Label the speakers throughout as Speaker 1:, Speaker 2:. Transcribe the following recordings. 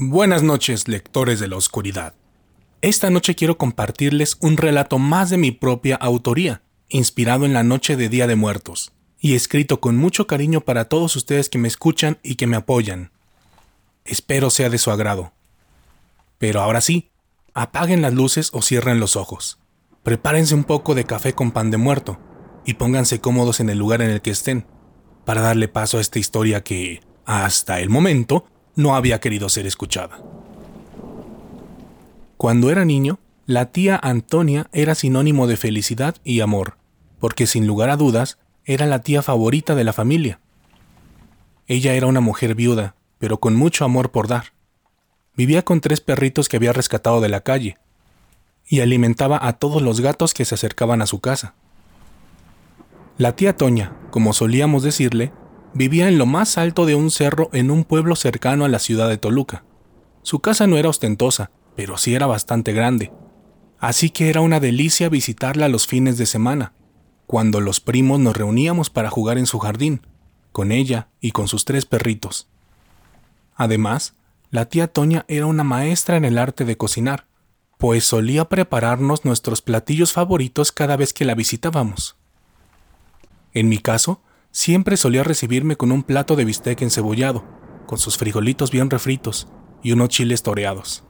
Speaker 1: Buenas noches, lectores de la oscuridad. Esta noche quiero compartirles un relato más de mi propia autoría, inspirado en la noche de Día de Muertos, y escrito con mucho cariño para todos ustedes que me escuchan y que me apoyan. Espero sea de su agrado. Pero ahora sí, apaguen las luces o cierren los ojos. Prepárense un poco de café con pan de muerto y pónganse cómodos en el lugar en el que estén, para darle paso a esta historia que, hasta el momento, no había querido ser escuchada. Cuando era niño, la tía Antonia era sinónimo de felicidad y amor, porque sin lugar a dudas era la tía favorita de la familia. Ella era una mujer viuda, pero con mucho amor por dar. Vivía con tres perritos que había rescatado de la calle, y alimentaba a todos los gatos que se acercaban a su casa. La tía Toña, como solíamos decirle, Vivía en lo más alto de un cerro en un pueblo cercano a la ciudad de Toluca. Su casa no era ostentosa, pero sí era bastante grande. Así que era una delicia visitarla los fines de semana, cuando los primos nos reuníamos para jugar en su jardín, con ella y con sus tres perritos. Además, la tía Toña era una maestra en el arte de cocinar, pues solía prepararnos nuestros platillos favoritos cada vez que la visitábamos. En mi caso, siempre solía recibirme con un plato de bistec encebollado, con sus frijolitos bien refritos y unos chiles toreados.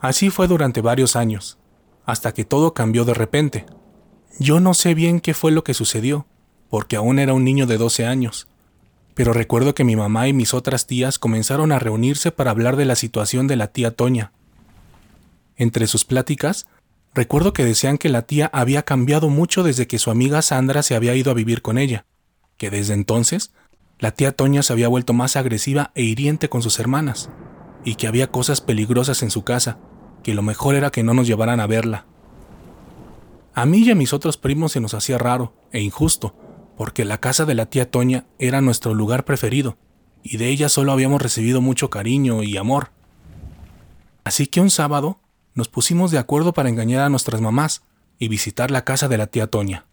Speaker 1: Así fue durante varios años, hasta que todo cambió de repente. Yo no sé bien qué fue lo que sucedió, porque aún era un niño de 12 años, pero recuerdo que mi mamá y mis otras tías comenzaron a reunirse para hablar de la situación de la tía Toña. Entre sus pláticas, Recuerdo que decían que la tía había cambiado mucho desde que su amiga Sandra se había ido a vivir con ella, que desde entonces la tía Toña se había vuelto más agresiva e hiriente con sus hermanas, y que había cosas peligrosas en su casa, que lo mejor era que no nos llevaran a verla. A mí y a mis otros primos se nos hacía raro e injusto, porque la casa de la tía Toña era nuestro lugar preferido, y de ella solo habíamos recibido mucho cariño y amor. Así que un sábado nos pusimos de acuerdo para engañar a nuestras mamás y visitar la casa de la tía Toña,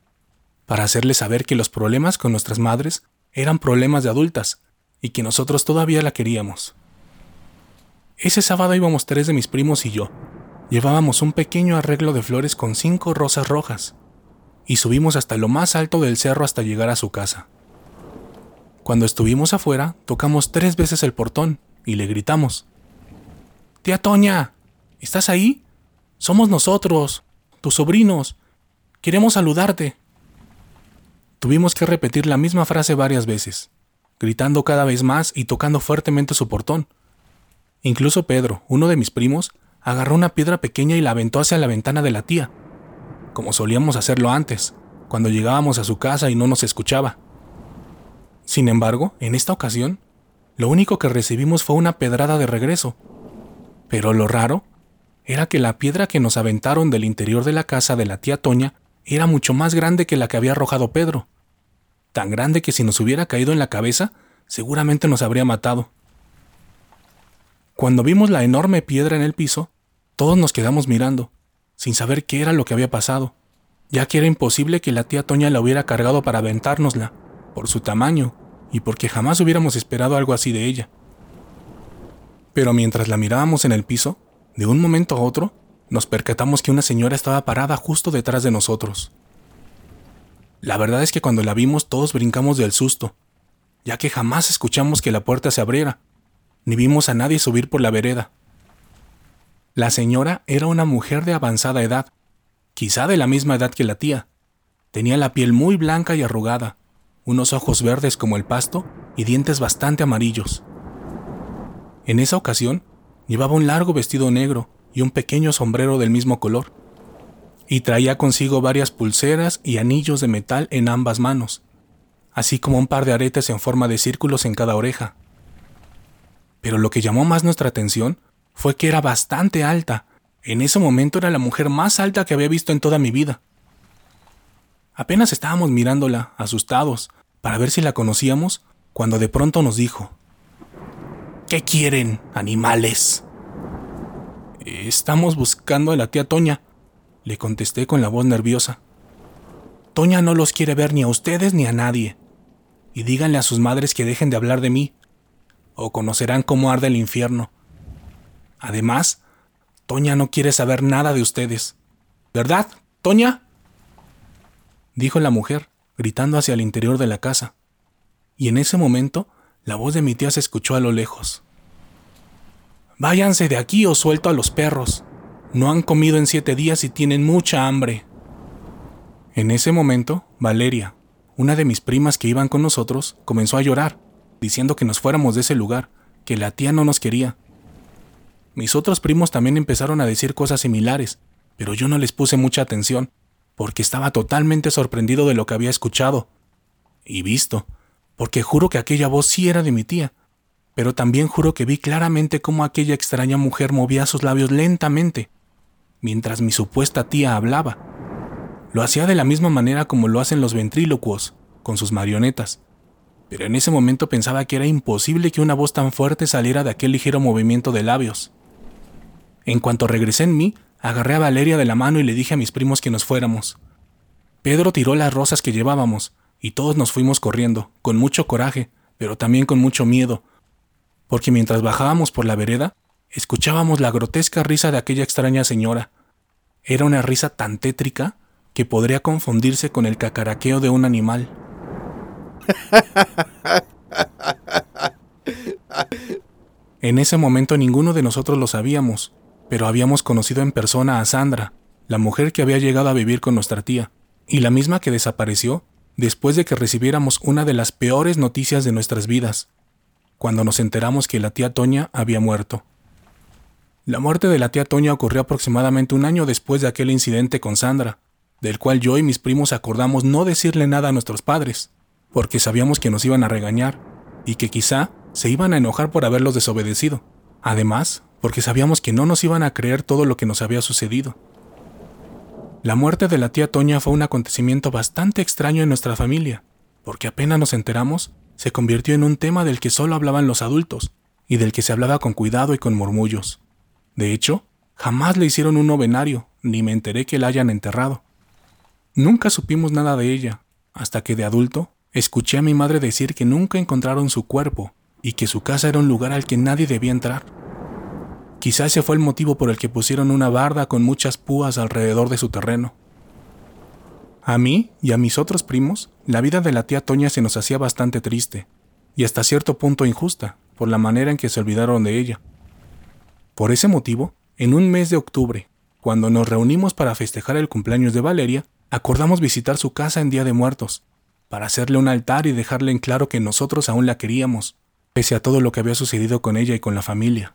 Speaker 1: para hacerles saber que los problemas con nuestras madres eran problemas de adultas y que nosotros todavía la queríamos. Ese sábado íbamos tres de mis primos y yo. Llevábamos un pequeño arreglo de flores con cinco rosas rojas y subimos hasta lo más alto del cerro hasta llegar a su casa. Cuando estuvimos afuera, tocamos tres veces el portón y le gritamos, Tía Toña, ¿Estás ahí? Somos nosotros, tus sobrinos. Queremos saludarte. Tuvimos que repetir la misma frase varias veces, gritando cada vez más y tocando fuertemente su portón. Incluso Pedro, uno de mis primos, agarró una piedra pequeña y la aventó hacia la ventana de la tía, como solíamos hacerlo antes, cuando llegábamos a su casa y no nos escuchaba. Sin embargo, en esta ocasión, lo único que recibimos fue una pedrada de regreso. Pero lo raro era que la piedra que nos aventaron del interior de la casa de la tía Toña era mucho más grande que la que había arrojado Pedro. Tan grande que si nos hubiera caído en la cabeza, seguramente nos habría matado. Cuando vimos la enorme piedra en el piso, todos nos quedamos mirando, sin saber qué era lo que había pasado, ya que era imposible que la tía Toña la hubiera cargado para aventárnosla, por su tamaño y porque jamás hubiéramos esperado algo así de ella. Pero mientras la mirábamos en el piso, de un momento a otro, nos percatamos que una señora estaba parada justo detrás de nosotros. La verdad es que cuando la vimos todos brincamos del susto, ya que jamás escuchamos que la puerta se abriera, ni vimos a nadie subir por la vereda. La señora era una mujer de avanzada edad, quizá de la misma edad que la tía. Tenía la piel muy blanca y arrugada, unos ojos verdes como el pasto y dientes bastante amarillos. En esa ocasión, Llevaba un largo vestido negro y un pequeño sombrero del mismo color, y traía consigo varias pulseras y anillos de metal en ambas manos, así como un par de aretes en forma de círculos en cada oreja. Pero lo que llamó más nuestra atención fue que era bastante alta. En ese momento era la mujer más alta que había visto en toda mi vida. Apenas estábamos mirándola, asustados, para ver si la conocíamos, cuando de pronto nos dijo, ¿Qué quieren, animales? Estamos buscando a la tía Toña, le contesté con la voz nerviosa. Toña no los quiere ver ni a ustedes ni a nadie. Y díganle a sus madres que dejen de hablar de mí, o conocerán cómo arde el infierno Además, Toña no quiere saber nada de ustedes. ¿Verdad, Toña? dijo la mujer, gritando hacia el interior de la casa. Y en ese momento, la voz de mi tía se escuchó a lo lejos. Váyanse de aquí o suelto a los perros. No han comido en siete días y tienen mucha hambre. En ese momento, Valeria, una de mis primas que iban con nosotros, comenzó a llorar, diciendo que nos fuéramos de ese lugar, que la tía no nos quería. Mis otros primos también empezaron a decir cosas similares, pero yo no les puse mucha atención, porque estaba totalmente sorprendido de lo que había escuchado y visto, porque juro que aquella voz sí era de mi tía, pero también juro que vi claramente cómo aquella extraña mujer movía sus labios lentamente, mientras mi supuesta tía hablaba. Lo hacía de la misma manera como lo hacen los ventrílocuos, con sus marionetas, pero en ese momento pensaba que era imposible que una voz tan fuerte saliera de aquel ligero movimiento de labios. En cuanto regresé en mí, agarré a Valeria de la mano y le dije a mis primos que nos fuéramos. Pedro tiró las rosas que llevábamos, y todos nos fuimos corriendo, con mucho coraje, pero también con mucho miedo, porque mientras bajábamos por la vereda, escuchábamos la grotesca risa de aquella extraña señora. Era una risa tan tétrica que podría confundirse con el cacaraqueo de un animal. En ese momento ninguno de nosotros lo sabíamos, pero habíamos conocido en persona a Sandra, la mujer que había llegado a vivir con nuestra tía, y la misma que desapareció después de que recibiéramos una de las peores noticias de nuestras vidas, cuando nos enteramos que la tía Toña había muerto. La muerte de la tía Toña ocurrió aproximadamente un año después de aquel incidente con Sandra, del cual yo y mis primos acordamos no decirle nada a nuestros padres, porque sabíamos que nos iban a regañar y que quizá se iban a enojar por haberlos desobedecido. Además, porque sabíamos que no nos iban a creer todo lo que nos había sucedido. La muerte de la tía Toña fue un acontecimiento bastante extraño en nuestra familia, porque apenas nos enteramos, se convirtió en un tema del que solo hablaban los adultos, y del que se hablaba con cuidado y con murmullos. De hecho, jamás le hicieron un novenario, ni me enteré que la hayan enterrado. Nunca supimos nada de ella, hasta que de adulto escuché a mi madre decir que nunca encontraron su cuerpo y que su casa era un lugar al que nadie debía entrar. Quizá ese fue el motivo por el que pusieron una barda con muchas púas alrededor de su terreno. A mí y a mis otros primos, la vida de la tía Toña se nos hacía bastante triste, y hasta cierto punto injusta, por la manera en que se olvidaron de ella. Por ese motivo, en un mes de octubre, cuando nos reunimos para festejar el cumpleaños de Valeria, acordamos visitar su casa en Día de Muertos, para hacerle un altar y dejarle en claro que nosotros aún la queríamos, pese a todo lo que había sucedido con ella y con la familia.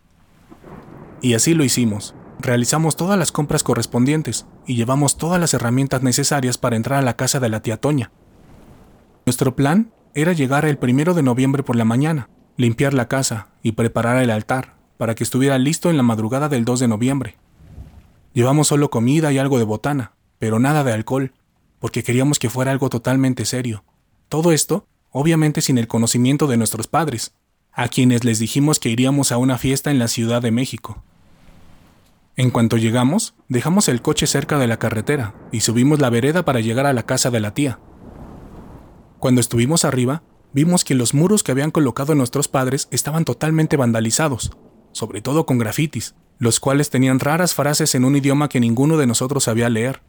Speaker 1: Y así lo hicimos. Realizamos todas las compras correspondientes y llevamos todas las herramientas necesarias para entrar a la casa de la tía Toña. Nuestro plan era llegar el primero de noviembre por la mañana, limpiar la casa y preparar el altar para que estuviera listo en la madrugada del 2 de noviembre. Llevamos solo comida y algo de botana, pero nada de alcohol, porque queríamos que fuera algo totalmente serio. Todo esto, obviamente sin el conocimiento de nuestros padres, a quienes les dijimos que iríamos a una fiesta en la Ciudad de México. En cuanto llegamos, dejamos el coche cerca de la carretera y subimos la vereda para llegar a la casa de la tía. Cuando estuvimos arriba, vimos que los muros que habían colocado nuestros padres estaban totalmente vandalizados, sobre todo con grafitis, los cuales tenían raras frases en un idioma que ninguno de nosotros sabía leer.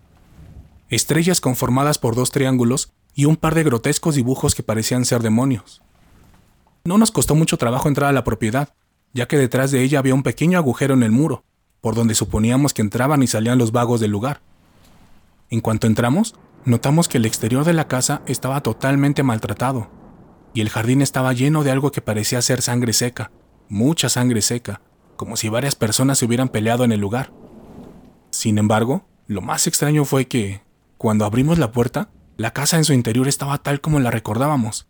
Speaker 1: Estrellas conformadas por dos triángulos y un par de grotescos dibujos que parecían ser demonios. No nos costó mucho trabajo entrar a la propiedad, ya que detrás de ella había un pequeño agujero en el muro, por donde suponíamos que entraban y salían los vagos del lugar. En cuanto entramos, notamos que el exterior de la casa estaba totalmente maltratado, y el jardín estaba lleno de algo que parecía ser sangre seca, mucha sangre seca, como si varias personas se hubieran peleado en el lugar. Sin embargo, lo más extraño fue que, cuando abrimos la puerta, la casa en su interior estaba tal como la recordábamos.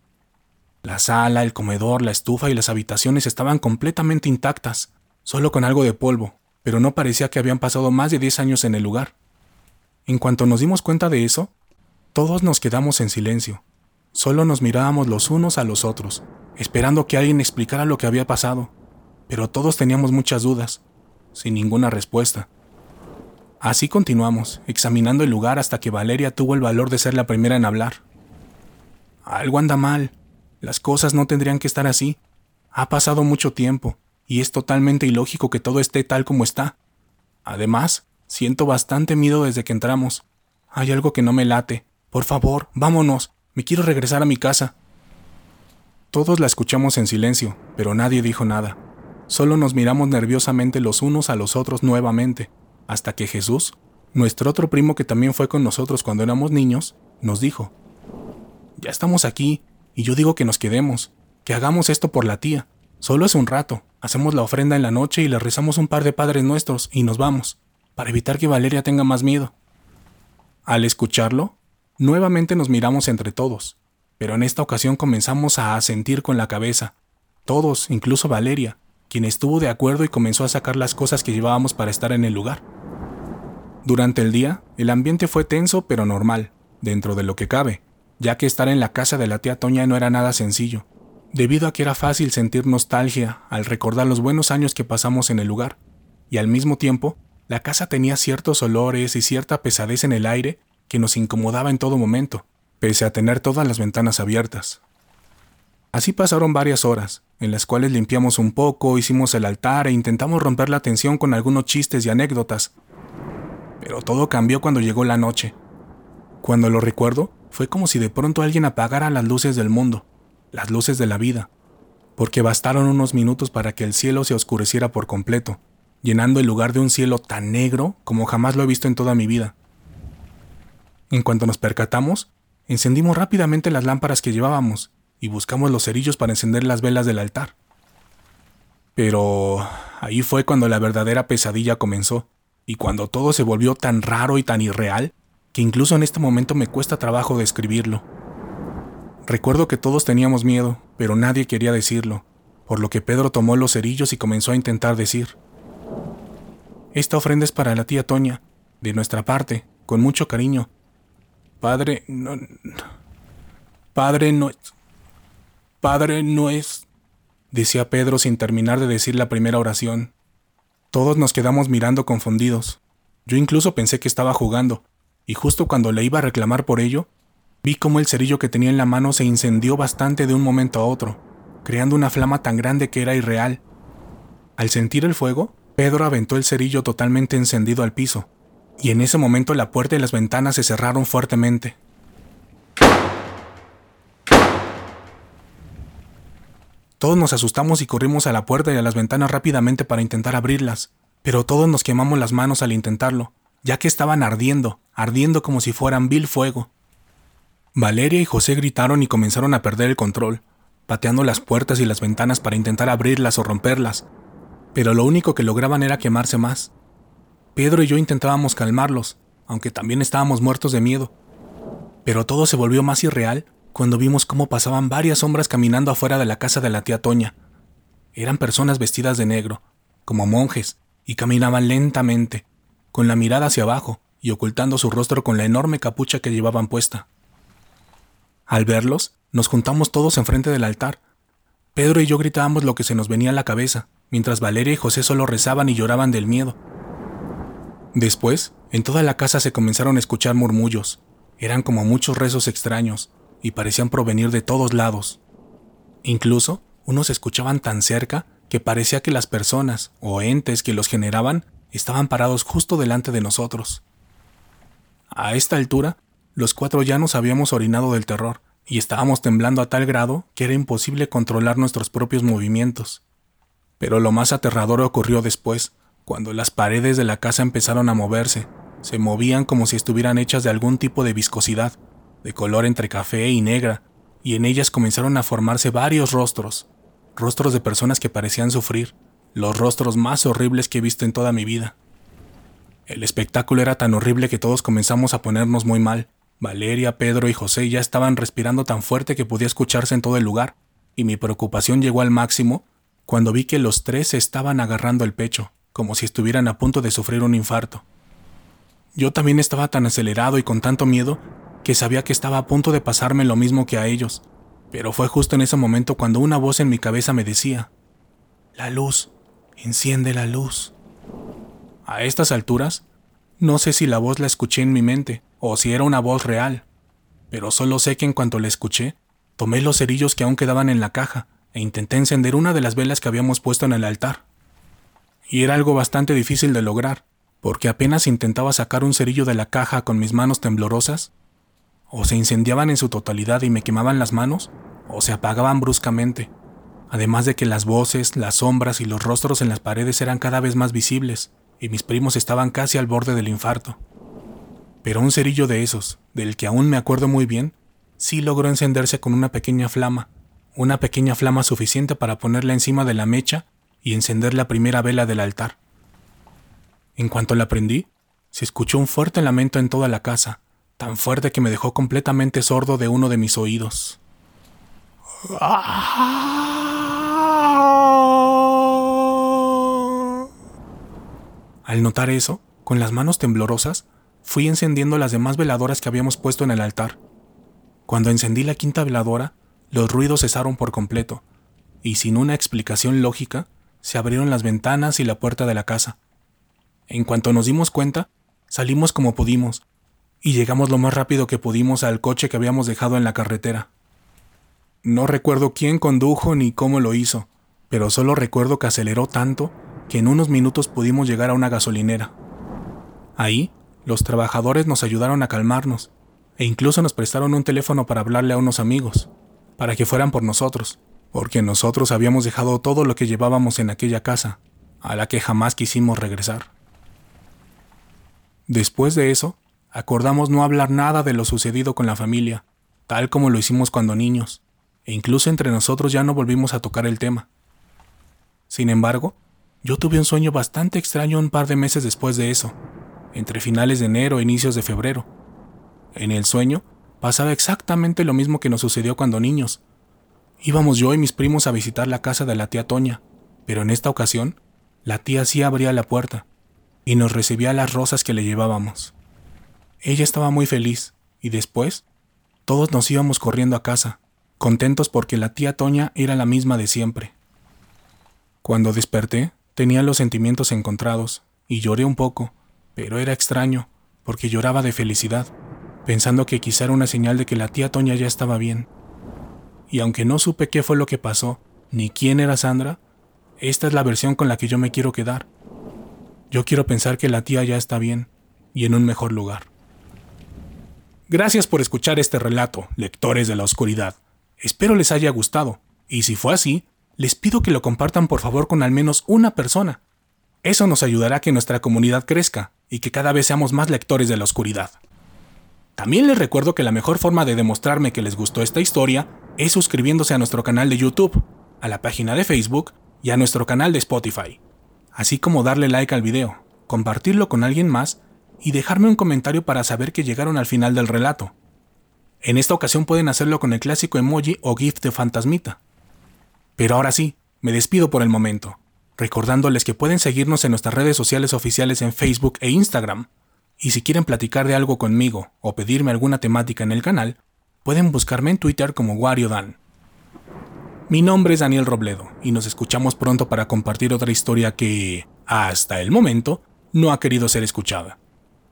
Speaker 1: La sala, el comedor, la estufa y las habitaciones estaban completamente intactas, solo con algo de polvo, pero no parecía que habían pasado más de 10 años en el lugar. En cuanto nos dimos cuenta de eso, todos nos quedamos en silencio. Solo nos mirábamos los unos a los otros, esperando que alguien explicara lo que había pasado, pero todos teníamos muchas dudas, sin ninguna respuesta. Así continuamos, examinando el lugar hasta que Valeria tuvo el valor de ser la primera en hablar. Algo anda mal. Las cosas no tendrían que estar así. Ha pasado mucho tiempo y es totalmente ilógico que todo esté tal como está. Además, siento bastante miedo desde que entramos. Hay algo que no me late. Por favor, vámonos. Me quiero regresar a mi casa. Todos la escuchamos en silencio, pero nadie dijo nada. Solo nos miramos nerviosamente los unos a los otros nuevamente, hasta que Jesús, nuestro otro primo que también fue con nosotros cuando éramos niños, nos dijo, Ya estamos aquí, y yo digo que nos quedemos, que hagamos esto por la tía. Solo es un rato, hacemos la ofrenda en la noche y le rezamos un par de padres nuestros y nos vamos, para evitar que Valeria tenga más miedo. Al escucharlo, nuevamente nos miramos entre todos, pero en esta ocasión comenzamos a asentir con la cabeza, todos, incluso Valeria, quien estuvo de acuerdo y comenzó a sacar las cosas que llevábamos para estar en el lugar. Durante el día, el ambiente fue tenso pero normal, dentro de lo que cabe, ya que estar en la casa de la tía Toña no era nada sencillo, debido a que era fácil sentir nostalgia al recordar los buenos años que pasamos en el lugar, y al mismo tiempo, la casa tenía ciertos olores y cierta pesadez en el aire que nos incomodaba en todo momento, pese a tener todas las ventanas abiertas. Así pasaron varias horas, en las cuales limpiamos un poco, hicimos el altar e intentamos romper la tensión con algunos chistes y anécdotas. Pero todo cambió cuando llegó la noche. Cuando lo recuerdo, fue como si de pronto alguien apagara las luces del mundo, las luces de la vida, porque bastaron unos minutos para que el cielo se oscureciera por completo, llenando el lugar de un cielo tan negro como jamás lo he visto en toda mi vida. En cuanto nos percatamos, encendimos rápidamente las lámparas que llevábamos y buscamos los cerillos para encender las velas del altar. Pero ahí fue cuando la verdadera pesadilla comenzó, y cuando todo se volvió tan raro y tan irreal que incluso en este momento me cuesta trabajo describirlo. Recuerdo que todos teníamos miedo, pero nadie quería decirlo, por lo que Pedro tomó los cerillos y comenzó a intentar decir. Esta ofrenda es para la tía Toña, de nuestra parte, con mucho cariño. Padre, no... Padre no es... Padre no es... decía Pedro sin terminar de decir la primera oración. Todos nos quedamos mirando confundidos. Yo incluso pensé que estaba jugando, y justo cuando le iba a reclamar por ello, vi cómo el cerillo que tenía en la mano se incendió bastante de un momento a otro, creando una flama tan grande que era irreal. Al sentir el fuego, Pedro aventó el cerillo totalmente encendido al piso, y en ese momento la puerta y las ventanas se cerraron fuertemente. Todos nos asustamos y corrimos a la puerta y a las ventanas rápidamente para intentar abrirlas, pero todos nos quemamos las manos al intentarlo, ya que estaban ardiendo, ardiendo como si fueran vil fuego. Valeria y José gritaron y comenzaron a perder el control, pateando las puertas y las ventanas para intentar abrirlas o romperlas, pero lo único que lograban era quemarse más. Pedro y yo intentábamos calmarlos, aunque también estábamos muertos de miedo. Pero todo se volvió más irreal cuando vimos cómo pasaban varias sombras caminando afuera de la casa de la tía Toña. Eran personas vestidas de negro, como monjes, y caminaban lentamente, con la mirada hacia abajo y ocultando su rostro con la enorme capucha que llevaban puesta. Al verlos, nos juntamos todos enfrente del altar. Pedro y yo gritábamos lo que se nos venía a la cabeza, mientras Valeria y José solo rezaban y lloraban del miedo. Después, en toda la casa se comenzaron a escuchar murmullos. Eran como muchos rezos extraños, y parecían provenir de todos lados. Incluso, unos escuchaban tan cerca que parecía que las personas o entes que los generaban estaban parados justo delante de nosotros. A esta altura, los cuatro ya nos habíamos orinado del terror y estábamos temblando a tal grado que era imposible controlar nuestros propios movimientos. Pero lo más aterrador ocurrió después, cuando las paredes de la casa empezaron a moverse, se movían como si estuvieran hechas de algún tipo de viscosidad, de color entre café y negra, y en ellas comenzaron a formarse varios rostros, rostros de personas que parecían sufrir, los rostros más horribles que he visto en toda mi vida. El espectáculo era tan horrible que todos comenzamos a ponernos muy mal. Valeria, Pedro y José ya estaban respirando tan fuerte que podía escucharse en todo el lugar, y mi preocupación llegó al máximo cuando vi que los tres se estaban agarrando el pecho, como si estuvieran a punto de sufrir un infarto. Yo también estaba tan acelerado y con tanto miedo que sabía que estaba a punto de pasarme lo mismo que a ellos, pero fue justo en ese momento cuando una voz en mi cabeza me decía, La luz, Enciende la luz. A estas alturas, no sé si la voz la escuché en mi mente o si era una voz real, pero solo sé que en cuanto la escuché, tomé los cerillos que aún quedaban en la caja e intenté encender una de las velas que habíamos puesto en el altar. Y era algo bastante difícil de lograr, porque apenas intentaba sacar un cerillo de la caja con mis manos temblorosas, o se incendiaban en su totalidad y me quemaban las manos, o se apagaban bruscamente, además de que las voces, las sombras y los rostros en las paredes eran cada vez más visibles, y mis primos estaban casi al borde del infarto. Pero un cerillo de esos, del que aún me acuerdo muy bien, sí logró encenderse con una pequeña flama, una pequeña flama suficiente para ponerla encima de la mecha y encender la primera vela del altar. En cuanto la prendí, se escuchó un fuerte lamento en toda la casa, tan fuerte que me dejó completamente sordo de uno de mis oídos. Al notar eso, con las manos temblorosas, fui encendiendo las demás veladoras que habíamos puesto en el altar. Cuando encendí la quinta veladora, los ruidos cesaron por completo, y sin una explicación lógica, se abrieron las ventanas y la puerta de la casa. En cuanto nos dimos cuenta, salimos como pudimos, y llegamos lo más rápido que pudimos al coche que habíamos dejado en la carretera. No recuerdo quién condujo ni cómo lo hizo, pero solo recuerdo que aceleró tanto que en unos minutos pudimos llegar a una gasolinera. Ahí, los trabajadores nos ayudaron a calmarnos, e incluso nos prestaron un teléfono para hablarle a unos amigos para que fueran por nosotros, porque nosotros habíamos dejado todo lo que llevábamos en aquella casa, a la que jamás quisimos regresar. Después de eso, acordamos no hablar nada de lo sucedido con la familia, tal como lo hicimos cuando niños, e incluso entre nosotros ya no volvimos a tocar el tema. Sin embargo, yo tuve un sueño bastante extraño un par de meses después de eso, entre finales de enero e inicios de febrero. En el sueño, pasaba exactamente lo mismo que nos sucedió cuando niños. Íbamos yo y mis primos a visitar la casa de la tía Toña, pero en esta ocasión, la tía sí abría la puerta y nos recibía las rosas que le llevábamos. Ella estaba muy feliz y después, todos nos íbamos corriendo a casa, contentos porque la tía Toña era la misma de siempre. Cuando desperté, tenía los sentimientos encontrados y lloré un poco, pero era extraño, porque lloraba de felicidad pensando que quizá era una señal de que la tía Toña ya estaba bien. Y aunque no supe qué fue lo que pasó, ni quién era Sandra, esta es la versión con la que yo me quiero quedar. Yo quiero pensar que la tía ya está bien y en un mejor lugar. Gracias por escuchar este relato, lectores de la oscuridad. Espero les haya gustado, y si fue así, les pido que lo compartan por favor con al menos una persona. Eso nos ayudará a que nuestra comunidad crezca y que cada vez seamos más lectores de la oscuridad. También les recuerdo que la mejor forma de demostrarme que les gustó esta historia es suscribiéndose a nuestro canal de YouTube, a la página de Facebook y a nuestro canal de Spotify, así como darle like al video, compartirlo con alguien más y dejarme un comentario para saber que llegaron al final del relato. En esta ocasión pueden hacerlo con el clásico emoji o GIF de fantasmita. Pero ahora sí, me despido por el momento, recordándoles que pueden seguirnos en nuestras redes sociales oficiales en Facebook e Instagram, y si quieren platicar de algo conmigo o pedirme alguna temática en el canal, pueden buscarme en Twitter como WarioDan. Mi nombre es Daniel Robledo y nos escuchamos pronto para compartir otra historia que, hasta el momento, no ha querido ser escuchada.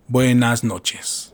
Speaker 1: Buenas noches.